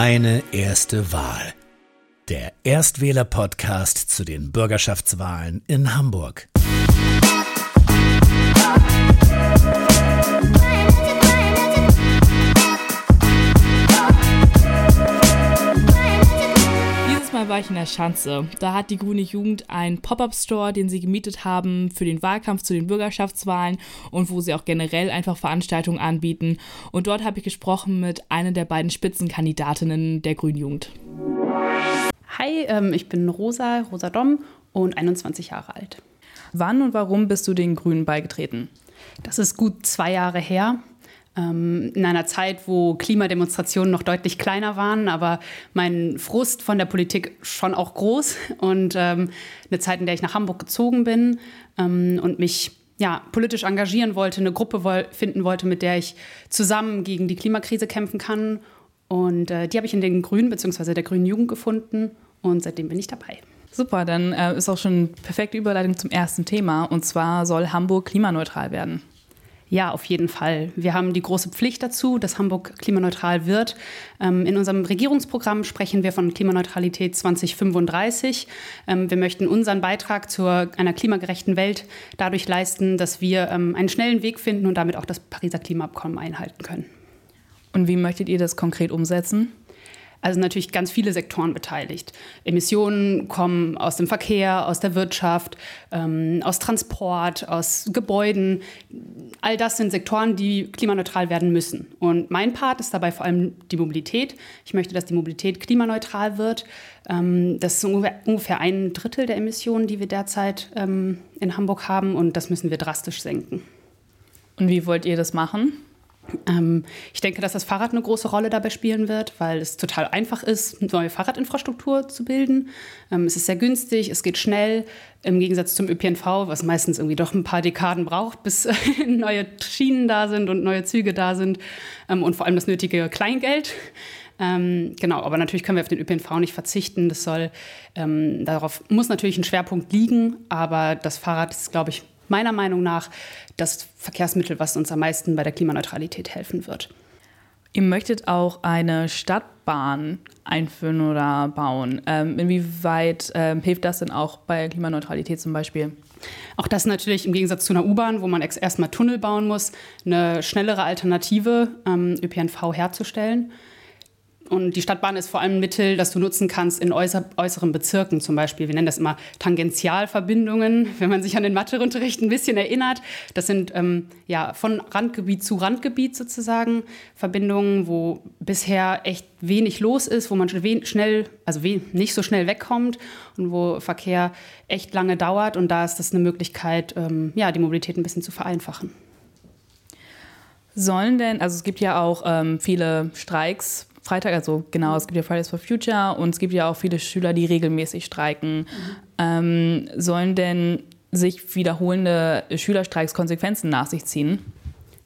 Meine erste Wahl. Der Erstwähler-Podcast zu den Bürgerschaftswahlen in Hamburg. Mal war ich in der Schanze. Da hat die Grüne Jugend einen Pop-up-Store, den sie gemietet haben für den Wahlkampf zu den Bürgerschaftswahlen und wo sie auch generell einfach Veranstaltungen anbieten. Und dort habe ich gesprochen mit einer der beiden Spitzenkandidatinnen der Grünen Jugend. Hi, ähm, ich bin Rosa, Rosa Dom und 21 Jahre alt. Wann und warum bist du den Grünen beigetreten? Das ist gut zwei Jahre her in einer Zeit, wo Klimademonstrationen noch deutlich kleiner waren, aber mein Frust von der Politik schon auch groß und ähm, eine Zeit, in der ich nach Hamburg gezogen bin ähm, und mich ja, politisch engagieren wollte, eine Gruppe woll finden wollte, mit der ich zusammen gegen die Klimakrise kämpfen kann. Und äh, die habe ich in den Grünen bzw. der Grünen Jugend gefunden und seitdem bin ich dabei. Super, dann äh, ist auch schon perfekte Überleitung zum ersten Thema und zwar soll Hamburg klimaneutral werden. Ja, auf jeden Fall. Wir haben die große Pflicht dazu, dass Hamburg klimaneutral wird. Ähm, in unserem Regierungsprogramm sprechen wir von Klimaneutralität 2035. Ähm, wir möchten unseren Beitrag zu einer klimagerechten Welt dadurch leisten, dass wir ähm, einen schnellen Weg finden und damit auch das Pariser Klimaabkommen einhalten können. Und wie möchtet ihr das konkret umsetzen? Also natürlich ganz viele Sektoren beteiligt. Emissionen kommen aus dem Verkehr, aus der Wirtschaft, ähm, aus Transport, aus Gebäuden. All das sind Sektoren, die klimaneutral werden müssen. Und mein Part ist dabei vor allem die Mobilität. Ich möchte, dass die Mobilität klimaneutral wird. Ähm, das ist ungefähr ein Drittel der Emissionen, die wir derzeit ähm, in Hamburg haben. Und das müssen wir drastisch senken. Und wie wollt ihr das machen? Ähm, ich denke, dass das Fahrrad eine große Rolle dabei spielen wird, weil es total einfach ist, neue Fahrradinfrastruktur zu bilden. Ähm, es ist sehr günstig, es geht schnell, im Gegensatz zum ÖPNV, was meistens irgendwie doch ein paar Dekaden braucht, bis neue Schienen da sind und neue Züge da sind ähm, und vor allem das nötige Kleingeld. Ähm, genau, aber natürlich können wir auf den ÖPNV nicht verzichten. Das soll, ähm, darauf muss natürlich ein Schwerpunkt liegen, aber das Fahrrad ist, glaube ich, meiner Meinung nach das Verkehrsmittel, was uns am meisten bei der Klimaneutralität helfen wird. Ihr möchtet auch eine Stadtbahn einführen oder bauen. Ähm, inwieweit ähm, hilft das denn auch bei Klimaneutralität zum Beispiel? Auch das natürlich im Gegensatz zu einer U-Bahn, wo man erstmal Tunnel bauen muss, eine schnellere Alternative ähm, ÖPNV herzustellen. Und die Stadtbahn ist vor allem ein Mittel, das du nutzen kannst in äußer, äußeren Bezirken zum Beispiel. Wir nennen das immer Tangentialverbindungen, wenn man sich an den Matheunterricht ein bisschen erinnert. Das sind ähm, ja von Randgebiet zu Randgebiet sozusagen Verbindungen, wo bisher echt wenig los ist, wo man schnell, also nicht so schnell wegkommt und wo Verkehr echt lange dauert. Und da ist das eine Möglichkeit, ähm, ja, die Mobilität ein bisschen zu vereinfachen. Sollen denn, also es gibt ja auch ähm, viele Streiks Freitag, also genau, es gibt ja Fridays for Future und es gibt ja auch viele Schüler, die regelmäßig streiken. Mhm. Ähm, sollen denn sich wiederholende Schülerstreiks Konsequenzen nach sich ziehen?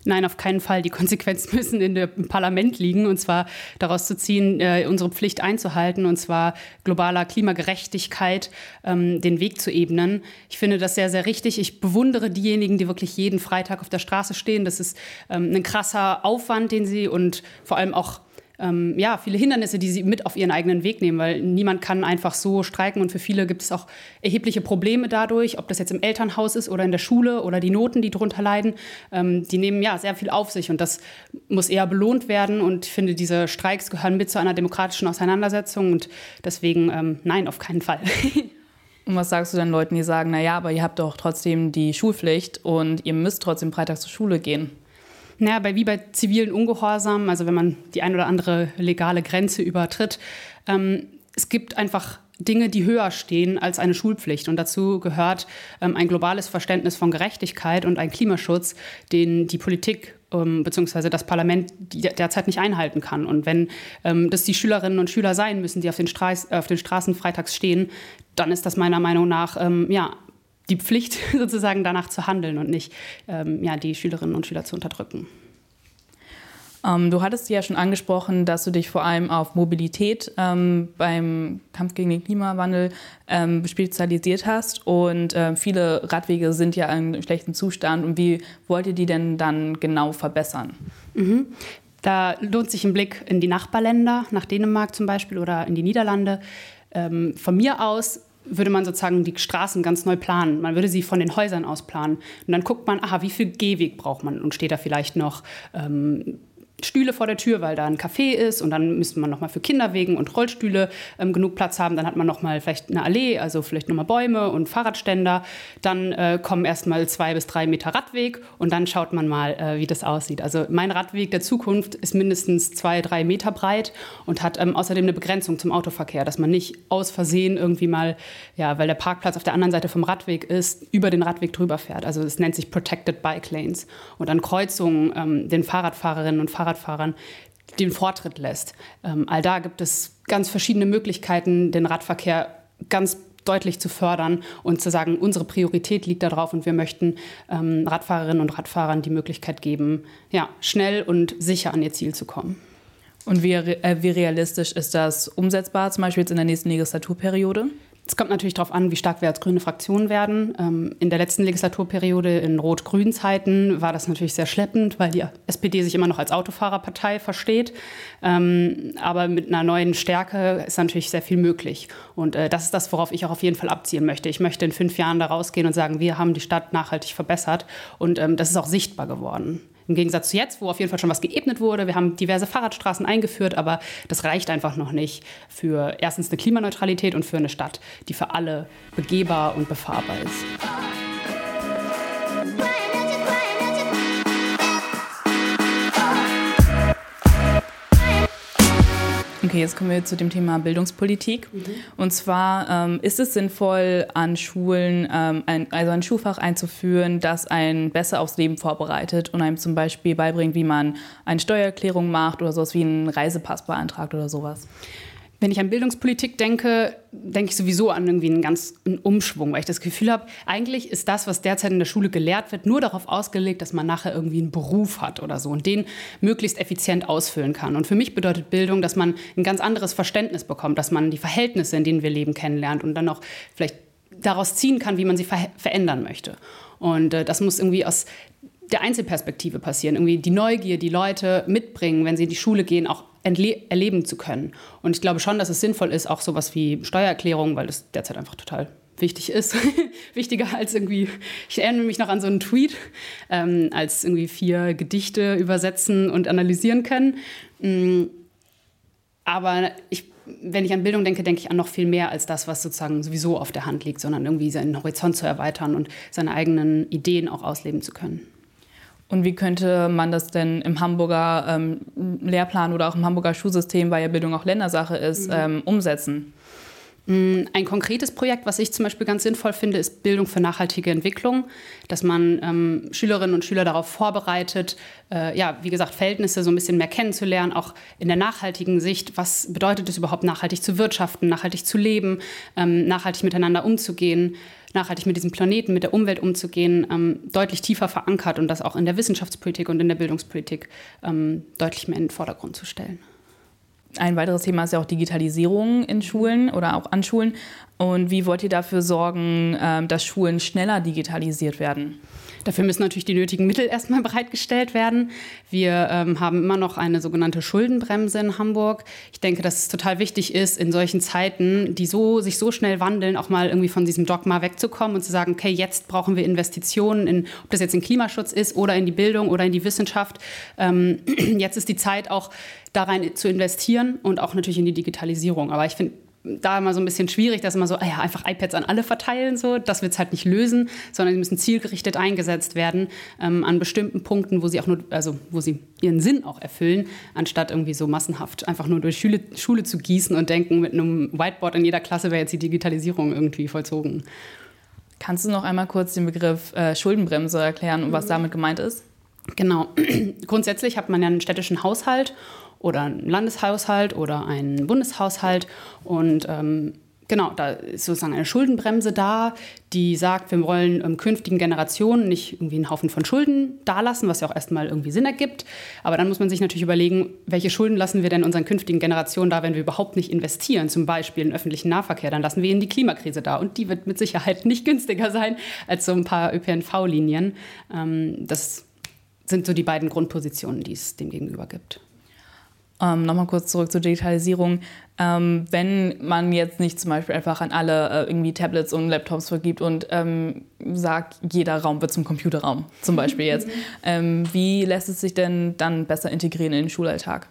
Nein, auf keinen Fall. Die Konsequenzen müssen in dem Parlament liegen, und zwar daraus zu ziehen, äh, unsere Pflicht einzuhalten, und zwar globaler Klimagerechtigkeit ähm, den Weg zu ebnen. Ich finde das sehr, sehr richtig. Ich bewundere diejenigen, die wirklich jeden Freitag auf der Straße stehen. Das ist ähm, ein krasser Aufwand, den sie und vor allem auch ähm, ja, viele Hindernisse, die sie mit auf ihren eigenen Weg nehmen, weil niemand kann einfach so streiken und für viele gibt es auch erhebliche Probleme dadurch, ob das jetzt im Elternhaus ist oder in der Schule oder die Noten, die darunter leiden. Ähm, die nehmen ja sehr viel auf sich und das muss eher belohnt werden und ich finde, diese Streiks gehören mit zu einer demokratischen Auseinandersetzung und deswegen ähm, nein, auf keinen Fall. Und was sagst du dann Leuten, die sagen, naja, aber ihr habt doch trotzdem die Schulpflicht und ihr müsst trotzdem Freitag zur Schule gehen? Naja, bei, wie bei zivilen Ungehorsam, also wenn man die ein oder andere legale Grenze übertritt, ähm, es gibt einfach Dinge, die höher stehen als eine Schulpflicht. Und dazu gehört ähm, ein globales Verständnis von Gerechtigkeit und ein Klimaschutz, den die Politik ähm, bzw. das Parlament derzeit nicht einhalten kann. Und wenn ähm, das die Schülerinnen und Schüler sein müssen, die auf den, Straß, äh, auf den Straßen freitags stehen, dann ist das meiner Meinung nach ähm, ja, die Pflicht, sozusagen danach zu handeln und nicht ähm, ja, die Schülerinnen und Schüler zu unterdrücken. Ähm, du hattest ja schon angesprochen, dass du dich vor allem auf Mobilität ähm, beim Kampf gegen den Klimawandel ähm, spezialisiert hast. Und äh, viele Radwege sind ja in schlechtem Zustand. Und wie wollt ihr die denn dann genau verbessern? Mhm Da lohnt sich ein Blick in die Nachbarländer, nach Dänemark zum Beispiel oder in die Niederlande. Ähm, von mir aus würde man sozusagen die Straßen ganz neu planen. Man würde sie von den Häusern aus planen. Und dann guckt man, aha, wie viel Gehweg braucht man? Und steht da vielleicht noch ähm, Stühle vor der Tür, weil da ein Café ist und dann müsste man noch mal für Kinderwegen und Rollstühle ähm, genug Platz haben. Dann hat man noch mal vielleicht eine Allee, also vielleicht noch mal Bäume und Fahrradständer. Dann äh, kommen erst mal zwei bis drei Meter Radweg und dann schaut man mal, äh, wie das aussieht. Also mein Radweg der Zukunft ist mindestens zwei, drei Meter breit und hat ähm, außerdem eine Begrenzung zum Autoverkehr, dass man nicht aus Versehen irgendwie mal, ja, weil der Parkplatz auf der anderen Seite vom Radweg ist, über den Radweg drüber fährt. Also es nennt sich Protected Bike Lanes und an Kreuzungen ähm, den Fahrradfahrerinnen und Fahrradfahrern Fahrradfahrern den Vortritt lässt. Ähm, all da gibt es ganz verschiedene Möglichkeiten, den Radverkehr ganz deutlich zu fördern und zu sagen, unsere Priorität liegt darauf und wir möchten ähm, Radfahrerinnen und Radfahrern die Möglichkeit geben, ja, schnell und sicher an ihr Ziel zu kommen. Und wie, äh, wie realistisch ist das umsetzbar, zum Beispiel jetzt in der nächsten Legislaturperiode? Es kommt natürlich darauf an, wie stark wir als grüne Fraktion werden. Ähm, in der letzten Legislaturperiode in rot-grün Zeiten war das natürlich sehr schleppend, weil die SPD sich immer noch als Autofahrerpartei versteht. Ähm, aber mit einer neuen Stärke ist natürlich sehr viel möglich. Und äh, das ist das, worauf ich auch auf jeden Fall abzielen möchte. Ich möchte in fünf Jahren da rausgehen und sagen, wir haben die Stadt nachhaltig verbessert. Und ähm, das ist auch sichtbar geworden. Im Gegensatz zu jetzt, wo auf jeden Fall schon was geebnet wurde. Wir haben diverse Fahrradstraßen eingeführt, aber das reicht einfach noch nicht für erstens eine Klimaneutralität und für eine Stadt, die für alle begehbar und befahrbar ist. Okay, jetzt kommen wir zu dem Thema Bildungspolitik. Mhm. Und zwar ähm, ist es sinnvoll, an Schulen ähm, ein, also ein Schulfach einzuführen, das einen besser aufs Leben vorbereitet und einem zum Beispiel beibringt, wie man eine Steuererklärung macht oder sowas wie einen Reisepass beantragt oder sowas. Wenn ich an Bildungspolitik denke, denke ich sowieso an irgendwie einen ganz einen Umschwung, weil ich das Gefühl habe, eigentlich ist das, was derzeit in der Schule gelehrt wird, nur darauf ausgelegt, dass man nachher irgendwie einen Beruf hat oder so und den möglichst effizient ausfüllen kann. Und für mich bedeutet Bildung, dass man ein ganz anderes Verständnis bekommt, dass man die Verhältnisse, in denen wir leben, kennenlernt und dann auch vielleicht daraus ziehen kann, wie man sie ver verändern möchte. Und äh, das muss irgendwie aus der Einzelperspektive passieren, irgendwie die Neugier, die Leute mitbringen, wenn sie in die Schule gehen, auch erleben zu können. Und ich glaube schon, dass es sinnvoll ist, auch sowas wie Steuererklärung, weil das derzeit einfach total wichtig ist. Wichtiger als irgendwie, ich erinnere mich noch an so einen Tweet, ähm, als irgendwie vier Gedichte übersetzen und analysieren können. Mm, aber ich, wenn ich an Bildung denke, denke ich an noch viel mehr als das, was sozusagen sowieso auf der Hand liegt, sondern irgendwie seinen Horizont zu erweitern und seine eigenen Ideen auch ausleben zu können. Und wie könnte man das denn im Hamburger ähm, Lehrplan oder auch im Hamburger Schulsystem, weil ja Bildung auch Ländersache ist, mhm. ähm, umsetzen? Mm, ein konkretes Projekt, was ich zum Beispiel ganz sinnvoll finde, ist Bildung für nachhaltige Entwicklung, dass man ähm, Schülerinnen und Schüler darauf vorbereitet, äh, ja, wie gesagt, Verhältnisse so ein bisschen mehr kennenzulernen, auch in der nachhaltigen Sicht. Was bedeutet es überhaupt, nachhaltig zu wirtschaften, nachhaltig zu leben, ähm, nachhaltig miteinander umzugehen? nachhaltig mit diesem Planeten, mit der Umwelt umzugehen, ähm, deutlich tiefer verankert und das auch in der Wissenschaftspolitik und in der Bildungspolitik ähm, deutlich mehr in den Vordergrund zu stellen. Ein weiteres Thema ist ja auch Digitalisierung in Schulen oder auch an Schulen. Und wie wollt ihr dafür sorgen, ähm, dass Schulen schneller digitalisiert werden? Dafür müssen natürlich die nötigen Mittel erstmal bereitgestellt werden. Wir ähm, haben immer noch eine sogenannte Schuldenbremse in Hamburg. Ich denke, dass es total wichtig ist, in solchen Zeiten, die so, sich so schnell wandeln, auch mal irgendwie von diesem Dogma wegzukommen und zu sagen, okay, jetzt brauchen wir Investitionen, in, ob das jetzt in Klimaschutz ist oder in die Bildung oder in die Wissenschaft. Ähm, jetzt ist die Zeit auch da rein zu investieren und auch natürlich in die Digitalisierung. Aber ich finde, da immer so ein bisschen schwierig, dass immer so, ah ja, einfach iPads an alle verteilen, so. Das wird es halt nicht lösen, sondern die müssen zielgerichtet eingesetzt werden ähm, an bestimmten Punkten, wo sie auch nur, also wo sie ihren Sinn auch erfüllen, anstatt irgendwie so massenhaft einfach nur durch Schule, Schule zu gießen und denken, mit einem Whiteboard in jeder Klasse wäre jetzt die Digitalisierung irgendwie vollzogen. Kannst du noch einmal kurz den Begriff äh, Schuldenbremse erklären und was mhm. damit gemeint ist? Genau. Grundsätzlich hat man ja einen städtischen Haushalt oder ein Landeshaushalt oder ein Bundeshaushalt. Und ähm, genau, da ist sozusagen eine Schuldenbremse da, die sagt, wir wollen ähm, künftigen Generationen nicht irgendwie einen Haufen von Schulden dalassen, was ja auch erstmal irgendwie Sinn ergibt. Aber dann muss man sich natürlich überlegen, welche Schulden lassen wir denn unseren künftigen Generationen da, wenn wir überhaupt nicht investieren, zum Beispiel in öffentlichen Nahverkehr, dann lassen wir ihnen die Klimakrise da. Und die wird mit Sicherheit nicht günstiger sein als so ein paar ÖPNV-Linien. Ähm, das sind so die beiden Grundpositionen, die es dem gegenüber gibt. Ähm, Nochmal kurz zurück zur Digitalisierung. Ähm, wenn man jetzt nicht zum Beispiel einfach an alle äh, irgendwie Tablets und Laptops vergibt und ähm, sagt, jeder Raum wird zum Computerraum, zum Beispiel jetzt, ähm, wie lässt es sich denn dann besser integrieren in den Schulalltag?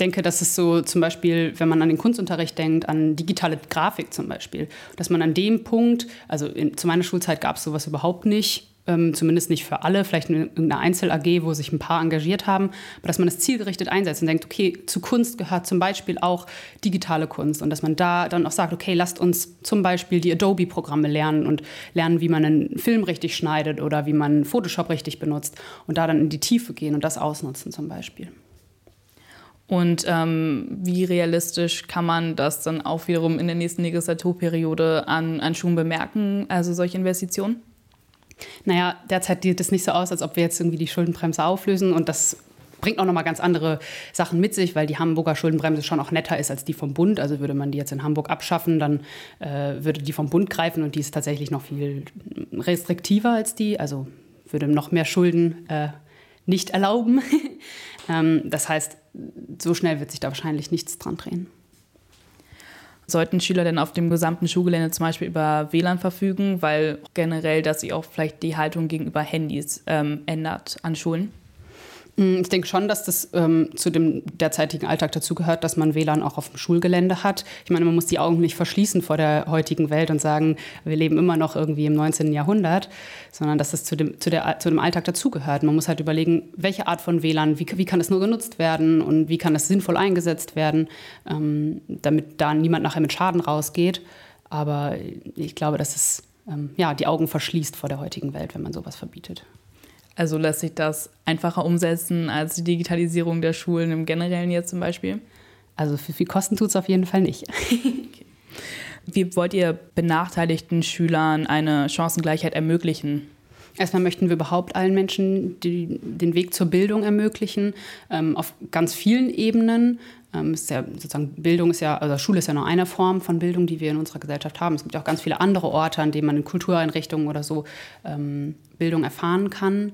denke, dass es so zum Beispiel, wenn man an den Kunstunterricht denkt, an digitale Grafik zum Beispiel, dass man an dem Punkt, also in, zu meiner Schulzeit gab es sowas überhaupt nicht, ähm, zumindest nicht für alle, vielleicht in irgendeiner Einzel-AG, wo sich ein paar engagiert haben, aber dass man das zielgerichtet einsetzt und denkt, okay, zu Kunst gehört zum Beispiel auch digitale Kunst und dass man da dann auch sagt, okay, lasst uns zum Beispiel die Adobe-Programme lernen und lernen, wie man einen Film richtig schneidet oder wie man Photoshop richtig benutzt und da dann in die Tiefe gehen und das ausnutzen zum Beispiel. Und ähm, wie realistisch kann man das dann auch wiederum in der nächsten Legislaturperiode an, an Schulen bemerken, also solche Investitionen? Naja, derzeit sieht es nicht so aus, als ob wir jetzt irgendwie die Schuldenbremse auflösen und das bringt auch noch mal ganz andere Sachen mit sich, weil die Hamburger Schuldenbremse schon auch netter ist als die vom Bund. Also würde man die jetzt in Hamburg abschaffen, dann äh, würde die vom Bund greifen und die ist tatsächlich noch viel restriktiver als die. Also würde noch mehr Schulden äh, nicht erlauben. ähm, das heißt, so schnell wird sich da wahrscheinlich nichts dran drehen. Sollten Schüler denn auf dem gesamten Schulgelände zum Beispiel über WLAN verfügen, weil generell, dass sich auch vielleicht die Haltung gegenüber Handys ähm, ändert an Schulen? Mm, ich denke schon, dass das ähm, zu dem derzeitigen Alltag dazugehört, dass man WLAN auch auf dem Schulgelände hat. Ich meine, man muss die Augen nicht verschließen vor der heutigen Welt und sagen, wir leben immer noch irgendwie im 19. Jahrhundert, sondern dass das zu dem, zu der, zu dem Alltag dazugehört. Man muss halt überlegen, welche Art von WLAN, wie, wie kann das nur genutzt werden und wie kann das sinnvoll eingesetzt werden, ähm, damit da niemand nachher mit Schaden rausgeht. Aber ich glaube, dass es ähm, ja, die Augen verschließt vor der heutigen Welt, wenn man sowas verbietet. Also lässt sich das einfacher umsetzen als die Digitalisierung der Schulen im Generellen jetzt zum Beispiel? Also für viel Kosten tut es auf jeden Fall nicht. okay. Wie wollt ihr benachteiligten Schülern eine Chancengleichheit ermöglichen? Erstmal möchten wir überhaupt allen Menschen die, den Weg zur Bildung ermöglichen, ähm, auf ganz vielen Ebenen. Ähm, ist ja, sozusagen Bildung ist ja, also Schule ist ja nur eine Form von Bildung, die wir in unserer Gesellschaft haben. Es gibt auch ganz viele andere Orte, an denen man in Kultureinrichtungen oder so ähm, Bildung erfahren kann.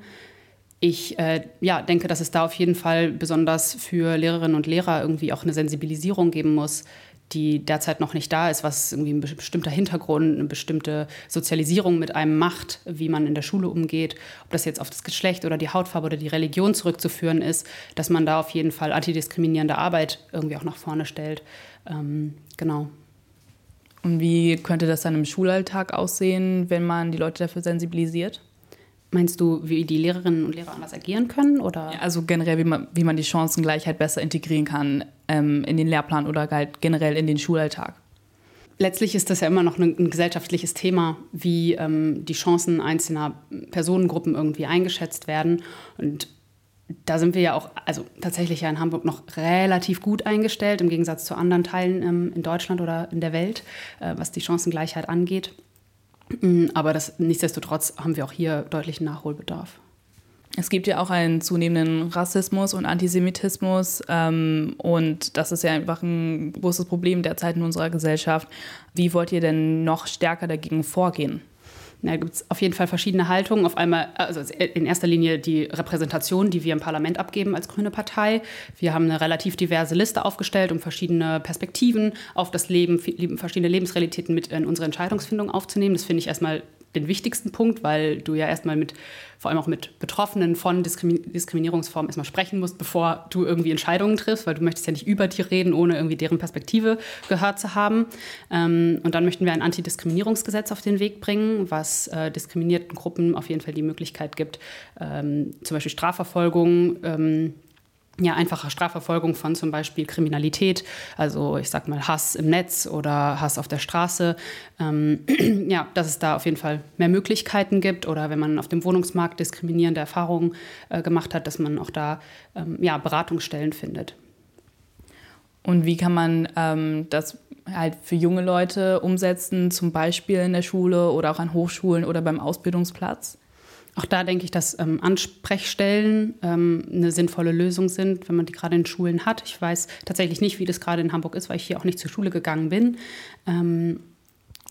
Ich äh, ja, denke, dass es da auf jeden Fall besonders für Lehrerinnen und Lehrer irgendwie auch eine Sensibilisierung geben muss, die derzeit noch nicht da ist, was irgendwie ein bestimmter Hintergrund, eine bestimmte Sozialisierung mit einem macht, wie man in der Schule umgeht, ob das jetzt auf das Geschlecht oder die Hautfarbe oder die Religion zurückzuführen ist, dass man da auf jeden Fall antidiskriminierende Arbeit irgendwie auch nach vorne stellt. Ähm, genau. Und wie könnte das dann im Schulalltag aussehen, wenn man die Leute dafür sensibilisiert? Meinst du, wie die Lehrerinnen und Lehrer anders agieren können? Oder? Ja, also generell, wie man, wie man die Chancengleichheit besser integrieren kann ähm, in den Lehrplan oder halt generell in den Schulalltag. Letztlich ist das ja immer noch ein, ein gesellschaftliches Thema, wie ähm, die Chancen einzelner Personengruppen irgendwie eingeschätzt werden. Und da sind wir ja auch, also tatsächlich ja in Hamburg noch relativ gut eingestellt, im Gegensatz zu anderen Teilen ähm, in Deutschland oder in der Welt, äh, was die Chancengleichheit angeht. Mm, aber das, nichtsdestotrotz haben wir auch hier deutlichen Nachholbedarf. Es gibt ja auch einen zunehmenden Rassismus und Antisemitismus ähm, und das ist ja einfach ein großes Problem derzeit in unserer Gesellschaft. Wie wollt ihr denn noch stärker dagegen vorgehen? Da gibt es auf jeden Fall verschiedene Haltungen. Auf einmal, also in erster Linie die Repräsentation, die wir im Parlament abgeben als Grüne Partei. Wir haben eine relativ diverse Liste aufgestellt, um verschiedene Perspektiven auf das Leben, verschiedene Lebensrealitäten mit in unsere Entscheidungsfindung aufzunehmen. Das finde ich erstmal den wichtigsten Punkt, weil du ja erstmal mit, vor allem auch mit Betroffenen von Diskriminierungsformen erstmal sprechen musst, bevor du irgendwie Entscheidungen triffst, weil du möchtest ja nicht über die reden, ohne irgendwie deren Perspektive gehört zu haben. Ähm, und dann möchten wir ein Antidiskriminierungsgesetz auf den Weg bringen, was äh, diskriminierten Gruppen auf jeden Fall die Möglichkeit gibt, ähm, zum Beispiel Strafverfolgung, ähm, ja, einfache Strafverfolgung von zum Beispiel Kriminalität, also ich sag mal Hass im Netz oder Hass auf der Straße. Ähm, ja, dass es da auf jeden Fall mehr Möglichkeiten gibt oder wenn man auf dem Wohnungsmarkt diskriminierende Erfahrungen äh, gemacht hat, dass man auch da ähm, ja, Beratungsstellen findet. Und wie kann man ähm, das halt für junge Leute umsetzen, zum Beispiel in der Schule oder auch an Hochschulen oder beim Ausbildungsplatz? Auch da denke ich, dass ähm, Ansprechstellen ähm, eine sinnvolle Lösung sind, wenn man die gerade in Schulen hat. Ich weiß tatsächlich nicht, wie das gerade in Hamburg ist, weil ich hier auch nicht zur Schule gegangen bin. Ähm,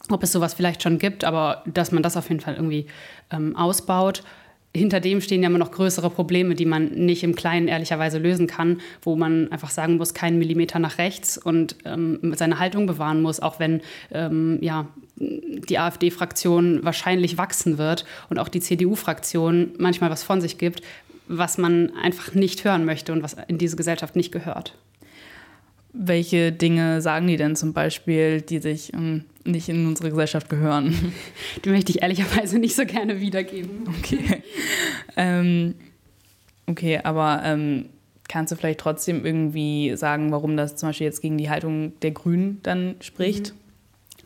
ob es sowas vielleicht schon gibt, aber dass man das auf jeden Fall irgendwie ähm, ausbaut. Hinter dem stehen ja immer noch größere Probleme, die man nicht im Kleinen ehrlicherweise lösen kann, wo man einfach sagen muss, keinen Millimeter nach rechts und ähm, seine Haltung bewahren muss, auch wenn ähm, ja, die AfD-Fraktion wahrscheinlich wachsen wird und auch die CDU-Fraktion manchmal was von sich gibt, was man einfach nicht hören möchte und was in diese Gesellschaft nicht gehört. Welche Dinge sagen die denn zum Beispiel, die sich ähm, nicht in unsere Gesellschaft gehören? Die möchte ich ehrlicherweise nicht so gerne wiedergeben. Okay. ähm, okay, aber ähm, kannst du vielleicht trotzdem irgendwie sagen, warum das zum Beispiel jetzt gegen die Haltung der Grünen dann spricht? Mhm.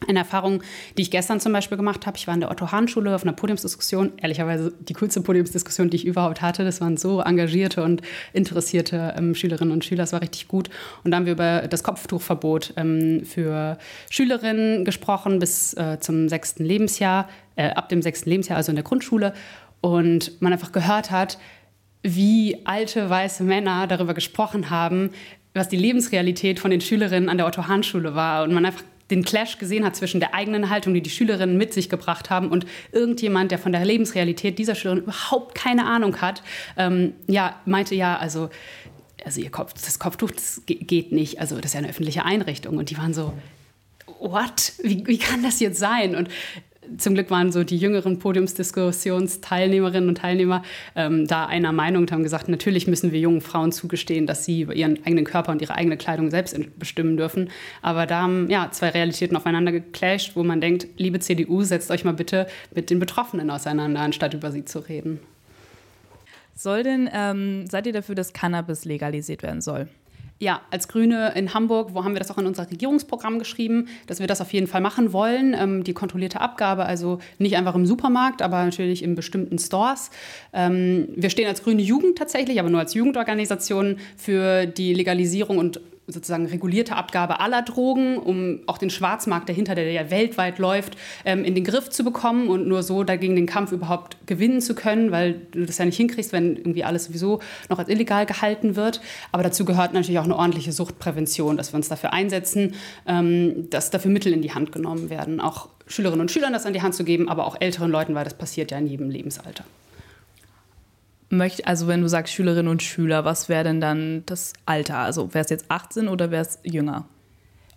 Eine Erfahrung, die ich gestern zum Beispiel gemacht habe. Ich war in der Otto-Hahn-Schule auf einer Podiumsdiskussion. Ehrlicherweise die coolste Podiumsdiskussion, die ich überhaupt hatte. Das waren so engagierte und interessierte ähm, Schülerinnen und Schüler. Das war richtig gut. Und da haben wir über das Kopftuchverbot ähm, für Schülerinnen gesprochen bis äh, zum sechsten Lebensjahr, äh, ab dem sechsten Lebensjahr, also in der Grundschule. Und man einfach gehört hat, wie alte weiße Männer darüber gesprochen haben, was die Lebensrealität von den Schülerinnen an der Otto-Hahn-Schule war. Und man einfach den Clash gesehen hat zwischen der eigenen Haltung, die die Schülerinnen mit sich gebracht haben, und irgendjemand, der von der Lebensrealität dieser Schülerin überhaupt keine Ahnung hat, ähm, ja, meinte ja, also, also ihr Kopf, das Kopftuch das geht nicht, also das ist ja eine öffentliche Einrichtung. Und die waren so, what? Wie, wie kann das jetzt sein? Und zum Glück waren so die jüngeren Podiumsdiskussionsteilnehmerinnen und Teilnehmer ähm, da einer Meinung und haben gesagt, natürlich müssen wir jungen Frauen zugestehen, dass sie ihren eigenen Körper und ihre eigene Kleidung selbst bestimmen dürfen. Aber da haben ja, zwei Realitäten aufeinander geclasht, wo man denkt, liebe CDU, setzt euch mal bitte mit den Betroffenen auseinander, anstatt über sie zu reden. Soll denn, ähm, seid ihr dafür, dass Cannabis legalisiert werden soll? Ja, als Grüne in Hamburg, wo haben wir das auch in unser Regierungsprogramm geschrieben, dass wir das auf jeden Fall machen wollen. Ähm, die kontrollierte Abgabe, also nicht einfach im Supermarkt, aber natürlich in bestimmten Stores. Ähm, wir stehen als Grüne Jugend tatsächlich, aber nur als Jugendorganisation für die Legalisierung und sozusagen regulierte Abgabe aller Drogen, um auch den Schwarzmarkt dahinter, der ja weltweit läuft, ähm, in den Griff zu bekommen und nur so dagegen den Kampf überhaupt gewinnen zu können, weil du das ja nicht hinkriegst, wenn irgendwie alles sowieso noch als illegal gehalten wird. Aber dazu gehört natürlich auch eine ordentliche Suchtprävention, dass wir uns dafür einsetzen, ähm, dass dafür Mittel in die Hand genommen werden, auch Schülerinnen und Schülern das an die Hand zu geben, aber auch älteren Leuten, weil das passiert ja in jedem Lebensalter möchte, also wenn du sagst Schülerinnen und Schüler, was wäre denn dann das Alter? Also wäre es jetzt 18 oder wäre es jünger?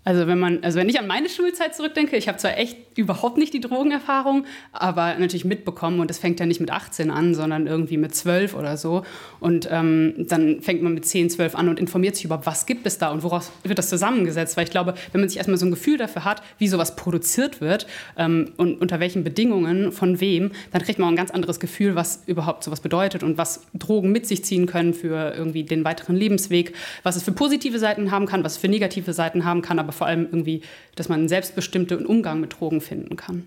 Also wenn man, also wenn ich an meine Schulzeit zurückdenke, ich habe zwar echt überhaupt nicht die Drogenerfahrung, aber natürlich mitbekommen und das fängt ja nicht mit 18 an, sondern irgendwie mit 12 oder so. Und ähm, dann fängt man mit 10, 12 an und informiert sich über, was gibt es da und woraus wird das zusammengesetzt. Weil ich glaube, wenn man sich erstmal so ein Gefühl dafür hat, wie sowas produziert wird ähm, und unter welchen Bedingungen, von wem, dann kriegt man auch ein ganz anderes Gefühl, was überhaupt sowas bedeutet und was Drogen mit sich ziehen können für irgendwie den weiteren Lebensweg, was es für positive Seiten haben kann, was es für negative Seiten haben kann, aber vor allem irgendwie, dass man einen selbstbestimmten Umgang mit Drogen finden kann.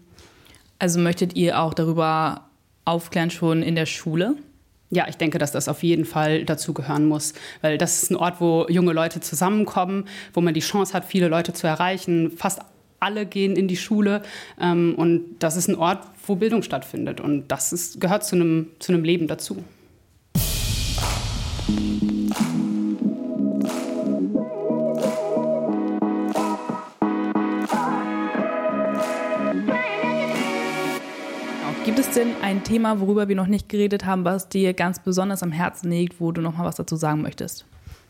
Also möchtet ihr auch darüber aufklären schon in der Schule? Ja, ich denke, dass das auf jeden Fall dazu gehören muss, weil das ist ein Ort, wo junge Leute zusammenkommen, wo man die Chance hat, viele Leute zu erreichen. Fast alle gehen in die Schule ähm, und das ist ein Ort, wo Bildung stattfindet und das ist, gehört zu einem, zu einem Leben dazu. Es denn ein Thema, worüber wir noch nicht geredet haben, was dir ganz besonders am Herzen liegt, wo du noch mal was dazu sagen möchtest?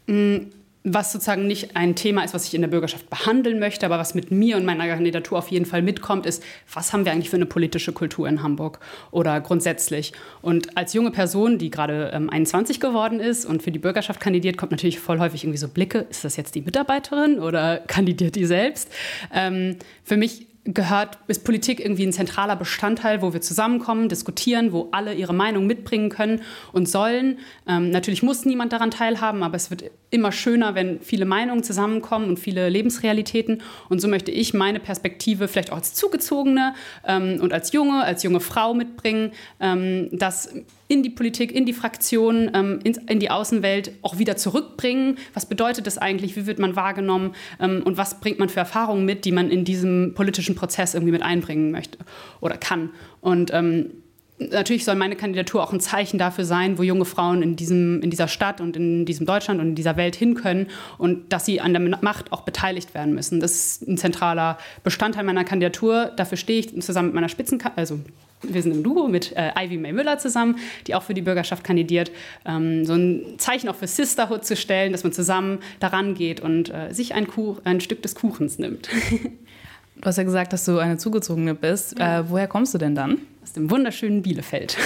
Mm, was sozusagen nicht ein Thema ist, was ich in der Bürgerschaft behandeln möchte, aber was mit mir und meiner Kandidatur auf jeden Fall mitkommt, ist, was haben wir eigentlich für eine politische Kultur in Hamburg oder grundsätzlich? Und als junge Person, die gerade ähm, 21 geworden ist und für die Bürgerschaft kandidiert, kommt natürlich voll häufig irgendwie so Blicke, ist das jetzt die Mitarbeiterin oder kandidiert die selbst? Ähm, für mich gehört, ist Politik irgendwie ein zentraler Bestandteil, wo wir zusammenkommen, diskutieren, wo alle ihre Meinung mitbringen können und sollen. Ähm, natürlich muss niemand daran teilhaben, aber es wird immer schöner, wenn viele Meinungen zusammenkommen und viele Lebensrealitäten. Und so möchte ich meine Perspektive vielleicht auch als Zugezogene ähm, und als Junge, als junge Frau mitbringen, ähm, dass in die Politik, in die Fraktionen, ähm, in, in, die Außenwelt auch wieder zurückbringen. Was bedeutet das eigentlich? Wie wird man wahrgenommen? Ähm, und was bringt man für Erfahrungen mit, die man in diesem politischen Prozess irgendwie mit einbringen möchte oder kann? Und ähm, natürlich soll meine Kandidatur auch ein Zeichen dafür sein, wo junge Frauen in, diesem, in dieser Stadt und in diesem Deutschland und in dieser Welt hin können und dass sie an der Macht auch beteiligt werden müssen. Das ist ein zentraler Bestandteil meiner Kandidatur. Dafür stehe ich zusammen mit meiner Spitzenkandidatin, also wir sind im Duo mit äh, Ivy May Müller zusammen, die auch für die Bürgerschaft kandidiert, ähm, so ein Zeichen auch für Sisterhood zu stellen, dass man zusammen daran geht und äh, sich ein, ein Stück des Kuchens nimmt. Du hast ja gesagt, dass du eine Zugezogene bist. Äh, woher kommst du denn dann? Aus dem wunderschönen Bielefeld.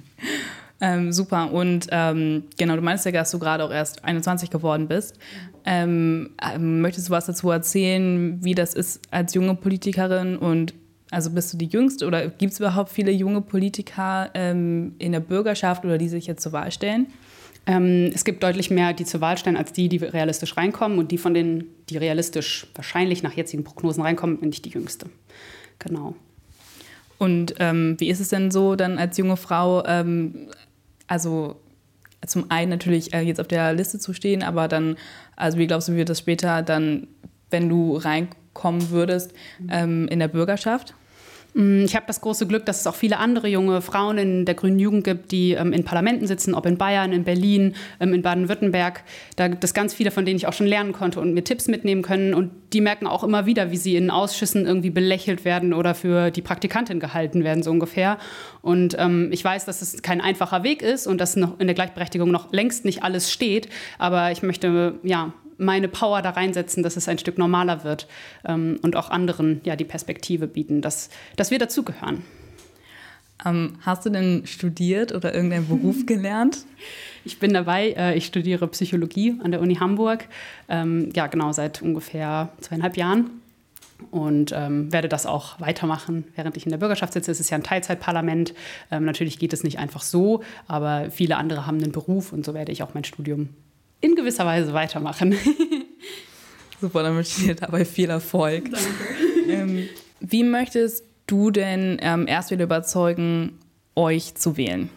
ähm, super. Und ähm, genau, du meinst ja, dass du gerade auch erst 21 geworden bist. Ähm, ähm, möchtest du was dazu erzählen, wie das ist als junge Politikerin und also bist du die Jüngste oder gibt es überhaupt viele junge Politiker ähm, in der Bürgerschaft oder die sich jetzt zur Wahl stellen? Ähm, es gibt deutlich mehr, die zur Wahl stellen, als die, die realistisch reinkommen. Und die von denen, die realistisch wahrscheinlich nach jetzigen Prognosen reinkommen, bin ich die Jüngste. Genau. Und ähm, wie ist es denn so, dann als junge Frau, ähm, also zum einen natürlich äh, jetzt auf der Liste zu stehen, aber dann, also wie glaubst du, wie wird das später dann, wenn du reinkommen würdest, ähm, in der Bürgerschaft? Mm, ich habe das große Glück, dass es auch viele andere junge Frauen in der Grünen Jugend gibt, die ähm, in Parlamenten sitzen, ob in Bayern, in Berlin, ähm, in Baden-Württemberg. Da gibt es ganz viele, von denen ich auch schon lernen konnte und mir Tipps mitnehmen können. Und die merken auch immer wieder, wie sie in Ausschüssen irgendwie belächelt werden oder für die Praktikantin gehalten werden, so ungefähr. Und ähm, ich weiß, dass es kein einfacher Weg ist und dass noch in der Gleichberechtigung noch längst nicht alles steht. Aber ich möchte ja meine Power da reinsetzen, dass es ein Stück normaler wird ähm, und auch anderen ja die Perspektive bieten, dass, dass wir dazugehören. Ähm, hast du denn studiert oder irgendeinen Beruf gelernt? Ich bin dabei, äh, ich studiere Psychologie an der Uni Hamburg, ähm, ja genau seit ungefähr zweieinhalb Jahren und ähm, werde das auch weitermachen, während ich in der Bürgerschaft sitze. Es ist ja ein Teilzeitparlament. Ähm, natürlich geht es nicht einfach so, aber viele andere haben einen Beruf und so werde ich auch mein Studium in gewisser Weise weitermachen. Super, dann wünsche ich dir dabei viel Erfolg. Danke. Ähm, wie möchtest du denn ähm, erst wieder überzeugen, euch zu wählen?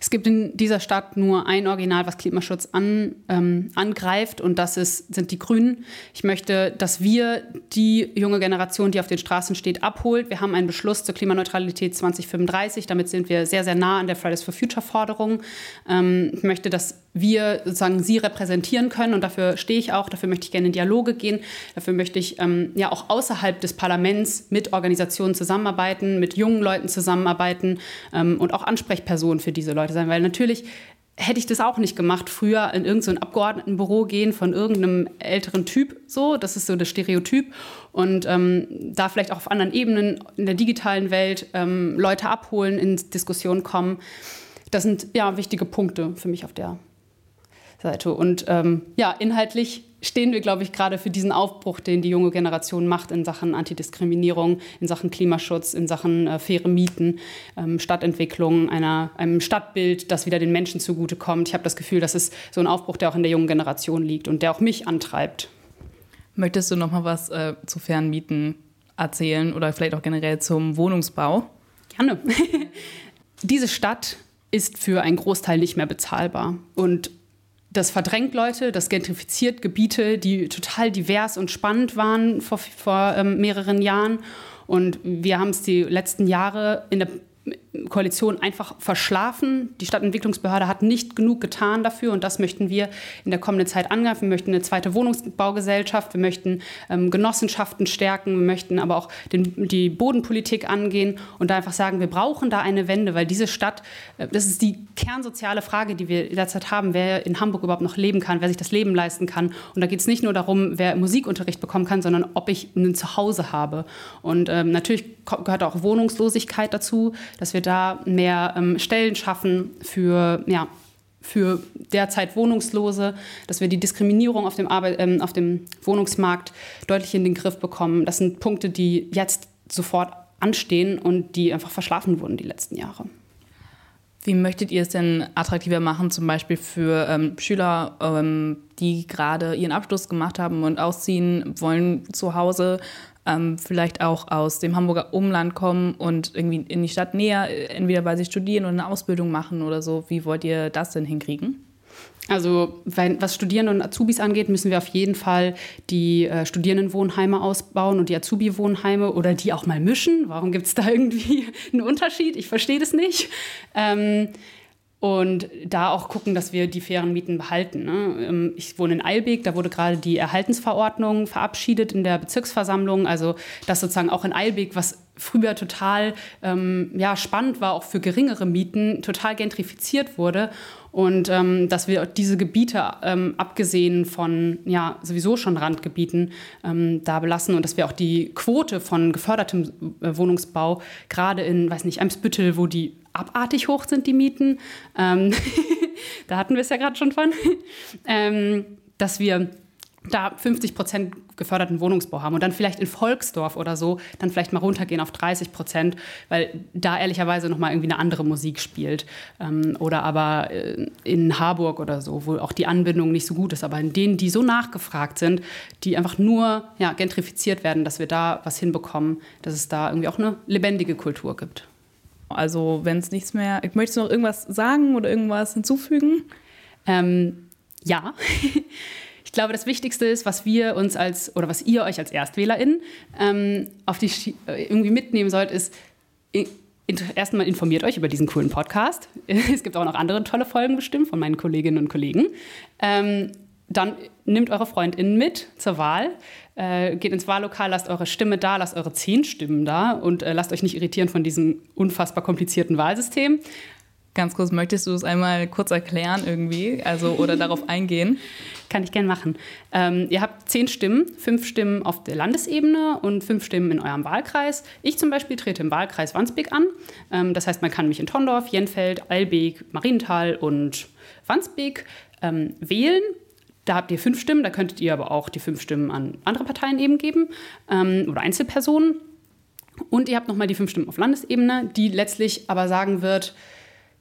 Es gibt in dieser Stadt nur ein Original, was Klimaschutz an, ähm, angreift, und das ist, sind die Grünen. Ich möchte, dass wir die junge Generation, die auf den Straßen steht, abholt. Wir haben einen Beschluss zur Klimaneutralität 2035. Damit sind wir sehr, sehr nah an der Fridays for Future Forderung. Ähm, ich möchte, dass wir sozusagen sie repräsentieren können und dafür stehe ich auch, dafür möchte ich gerne in Dialoge gehen, dafür möchte ich ähm, ja auch außerhalb des Parlaments mit Organisationen zusammenarbeiten, mit jungen Leuten zusammenarbeiten ähm, und auch Ansprechpersonen für diese Leute sein, weil natürlich hätte ich das auch nicht gemacht, früher in irgendein so Abgeordnetenbüro gehen von irgendeinem älteren Typ, so, das ist so das Stereotyp und ähm, da vielleicht auch auf anderen Ebenen in der digitalen Welt ähm, Leute abholen, in Diskussionen kommen. Das sind ja wichtige Punkte für mich auf der Seite. Und ähm, ja, inhaltlich stehen wir, glaube ich, gerade für diesen Aufbruch, den die junge Generation macht in Sachen Antidiskriminierung, in Sachen Klimaschutz, in Sachen äh, faire Mieten, ähm, Stadtentwicklung, einer, einem Stadtbild, das wieder den Menschen zugutekommt. Ich habe das Gefühl, das ist so ein Aufbruch, der auch in der jungen Generation liegt und der auch mich antreibt. Möchtest du noch mal was äh, zu fairen Mieten erzählen oder vielleicht auch generell zum Wohnungsbau? Gerne. Diese Stadt ist für einen Großteil nicht mehr bezahlbar. Und das verdrängt Leute, das gentrifiziert Gebiete, die total divers und spannend waren vor, vor ähm, mehreren Jahren. Und wir haben es die letzten Jahre in der Koalition einfach verschlafen. Die Stadtentwicklungsbehörde hat nicht genug getan dafür und das möchten wir in der kommenden Zeit angreifen. Wir möchten eine zweite Wohnungsbaugesellschaft, wir möchten ähm, Genossenschaften stärken, wir möchten aber auch den, die Bodenpolitik angehen und da einfach sagen, wir brauchen da eine Wende, weil diese Stadt, äh, das ist die kernsoziale Frage, die wir derzeit haben, wer in Hamburg überhaupt noch leben kann, wer sich das Leben leisten kann. Und da geht es nicht nur darum, wer Musikunterricht bekommen kann, sondern ob ich ein Zuhause habe. Und ähm, natürlich gehört auch Wohnungslosigkeit dazu, dass wir da mehr ähm, Stellen schaffen für, ja, für derzeit Wohnungslose, dass wir die Diskriminierung auf dem, Arbeit, ähm, auf dem Wohnungsmarkt deutlich in den Griff bekommen. Das sind Punkte, die jetzt sofort anstehen und die einfach verschlafen wurden die letzten Jahre. Wie möchtet ihr es denn attraktiver machen, zum Beispiel für ähm, Schüler, ähm, die gerade ihren Abschluss gemacht haben und ausziehen wollen zu Hause, ähm, vielleicht auch aus dem Hamburger Umland kommen und irgendwie in die Stadt näher, entweder weil sie studieren oder eine Ausbildung machen oder so. Wie wollt ihr das denn hinkriegen? Also was Studierende und Azubis angeht, müssen wir auf jeden Fall die äh, Studierendenwohnheime ausbauen und die Azubi-Wohnheime oder die auch mal mischen. Warum gibt es da irgendwie einen Unterschied? Ich verstehe das nicht. Ähm, und da auch gucken, dass wir die fairen Mieten behalten. Ne? Ähm, ich wohne in Eilbek, da wurde gerade die Erhaltensverordnung verabschiedet in der Bezirksversammlung. Also dass sozusagen auch in Eilbek, was früher total ähm, ja, spannend war, auch für geringere Mieten, total gentrifiziert wurde. Und ähm, dass wir diese Gebiete, ähm, abgesehen von ja, sowieso schon Randgebieten, ähm, da belassen und dass wir auch die Quote von gefördertem äh, Wohnungsbau, gerade in, weiß nicht, Eimsbüttel, wo die abartig hoch sind, die Mieten, ähm, da hatten wir es ja gerade schon von, ähm, dass wir da 50 Prozent geförderten Wohnungsbau haben und dann vielleicht in Volksdorf oder so dann vielleicht mal runtergehen auf 30 Prozent, weil da ehrlicherweise noch mal irgendwie eine andere Musik spielt. Ähm, oder aber äh, in Harburg oder so, wo auch die Anbindung nicht so gut ist, aber in denen, die so nachgefragt sind, die einfach nur ja, gentrifiziert werden, dass wir da was hinbekommen, dass es da irgendwie auch eine lebendige Kultur gibt. Also wenn es nichts mehr, ich möchte noch irgendwas sagen oder irgendwas hinzufügen? Ähm, ja. glaube, das Wichtigste ist, was wir uns als oder was ihr euch als ErstwählerInnen ähm, auf die äh, irgendwie mitnehmen sollt, ist erstmal informiert euch über diesen coolen Podcast. Es gibt auch noch andere tolle Folgen bestimmt von meinen Kolleginnen und Kollegen. Ähm, dann nehmt eure FreundInnen mit zur Wahl, äh, geht ins Wahllokal, lasst eure Stimme da, lasst eure zehn Stimmen da und äh, lasst euch nicht irritieren von diesem unfassbar komplizierten Wahlsystem. Ganz kurz, möchtest du es einmal kurz erklären irgendwie, also oder darauf eingehen? Kann ich gern machen. Ähm, ihr habt zehn Stimmen, fünf Stimmen auf der Landesebene und fünf Stimmen in eurem Wahlkreis. Ich zum Beispiel trete im Wahlkreis Wandsbek an. Ähm, das heißt, man kann mich in Tondorf, Jenfeld, Eilbek, Marienthal und Wandsbek ähm, wählen. Da habt ihr fünf Stimmen, da könntet ihr aber auch die fünf Stimmen an andere Parteien eben geben ähm, oder Einzelpersonen. Und ihr habt nochmal die fünf Stimmen auf Landesebene, die letztlich aber sagen wird,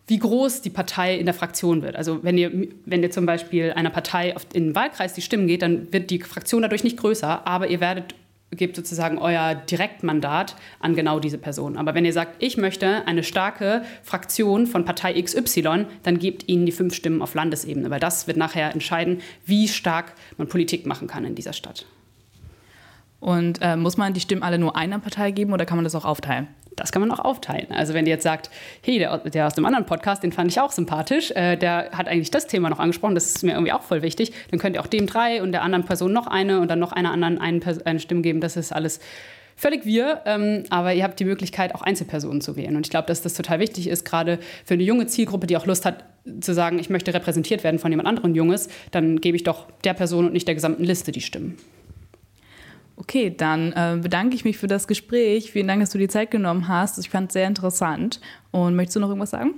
wie groß die Partei in der Fraktion wird. Also wenn ihr, wenn ihr zum Beispiel einer Partei in den Wahlkreis die Stimmen geht, dann wird die Fraktion dadurch nicht größer, aber ihr werdet gebt sozusagen euer Direktmandat an genau diese Person. Aber wenn ihr sagt, ich möchte eine starke Fraktion von Partei XY, dann gebt ihnen die fünf Stimmen auf Landesebene, weil das wird nachher entscheiden, wie stark man Politik machen kann in dieser Stadt. Und äh, muss man die Stimmen alle nur einer Partei geben oder kann man das auch aufteilen? Das kann man auch aufteilen. Also wenn ihr jetzt sagt, hey, der, der aus dem anderen Podcast, den fand ich auch sympathisch, äh, der hat eigentlich das Thema noch angesprochen, das ist mir irgendwie auch voll wichtig, dann könnt ihr auch dem drei und der anderen Person noch eine und dann noch einer anderen eine, eine Stimme geben. Das ist alles völlig wir, ähm, aber ihr habt die Möglichkeit, auch Einzelpersonen zu wählen. Und ich glaube, dass das total wichtig ist, gerade für eine junge Zielgruppe, die auch Lust hat, zu sagen, ich möchte repräsentiert werden von jemand anderem Junges, dann gebe ich doch der Person und nicht der gesamten Liste die Stimmen. Okay, dann äh, bedanke ich mich für das Gespräch. Vielen Dank, dass du die Zeit genommen hast. Ich fand es sehr interessant. Und möchtest du noch irgendwas sagen?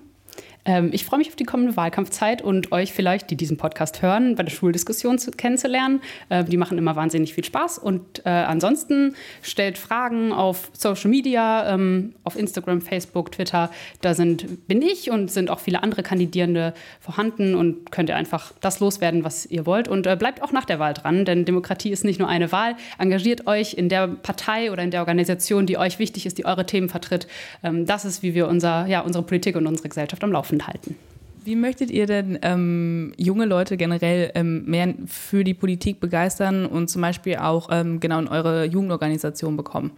Ähm, ich freue mich auf die kommende Wahlkampfzeit und euch vielleicht, die diesen Podcast hören, bei der Schuldiskussion zu, kennenzulernen. Äh, die machen immer wahnsinnig viel Spaß. Und äh, ansonsten stellt Fragen auf Social Media, ähm, auf Instagram, Facebook, Twitter. Da sind, bin ich und sind auch viele andere Kandidierende vorhanden und könnt ihr einfach das loswerden, was ihr wollt. Und äh, bleibt auch nach der Wahl dran, denn Demokratie ist nicht nur eine Wahl. Engagiert euch in der Partei oder in der Organisation, die euch wichtig ist, die eure Themen vertritt. Ähm, das ist, wie wir unser, ja, unsere Politik und unsere Gesellschaft am Laufen halten. Wie möchtet ihr denn ähm, junge Leute generell ähm, mehr für die Politik begeistern und zum Beispiel auch ähm, genau in eure Jugendorganisation bekommen?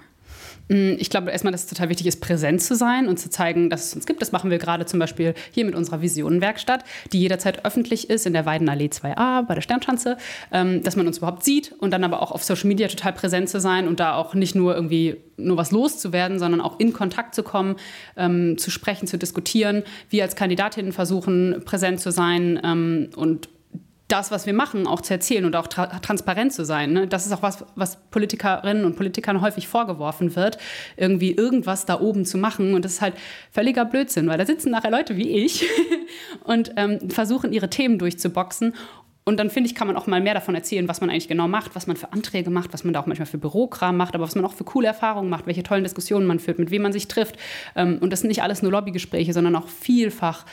Mm, ich glaube erstmal, dass es total wichtig ist, präsent zu sein und zu zeigen, dass es uns gibt. Das machen wir gerade zum Beispiel hier mit unserer Visionenwerkstatt, die jederzeit öffentlich ist in der Weidenallee 2a bei der Sternschanze, ähm, dass man uns überhaupt sieht und dann aber auch auf Social Media total präsent zu sein und da auch nicht nur irgendwie nur was loszuwerden, sondern auch in Kontakt zu kommen, ähm, zu sprechen, zu diskutieren. Wir als Kandidatinnen versuchen, präsent zu sein ähm, und das, was wir machen, auch zu erzählen und auch tra transparent zu sein. Ne? Das ist auch was, was Politikerinnen und Politikern häufig vorgeworfen wird, irgendwie irgendwas da oben zu machen. Und das ist halt völliger Blödsinn, weil da sitzen nachher Leute wie ich und ähm, versuchen, ihre Themen durchzuboxen und dann finde ich, kann man auch mal mehr davon erzählen, was man eigentlich genau macht, was man für Anträge macht, was man da auch manchmal für Bürokram macht, aber was man auch für coole Erfahrungen macht, welche tollen Diskussionen man führt, mit wem man sich trifft. Ähm, und das sind nicht alles nur Lobbygespräche, sondern auch vielfach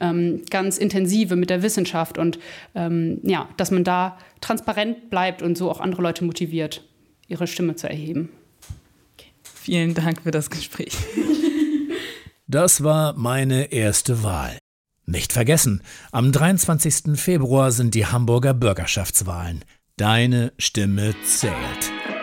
ähm, ganz intensive mit der Wissenschaft und ähm, ja, dass man da transparent bleibt und so auch andere Leute motiviert, ihre Stimme zu erheben. Okay. Vielen Dank für das Gespräch. Das war meine erste Wahl. Nicht vergessen, am 23. Februar sind die Hamburger Bürgerschaftswahlen. Deine Stimme zählt.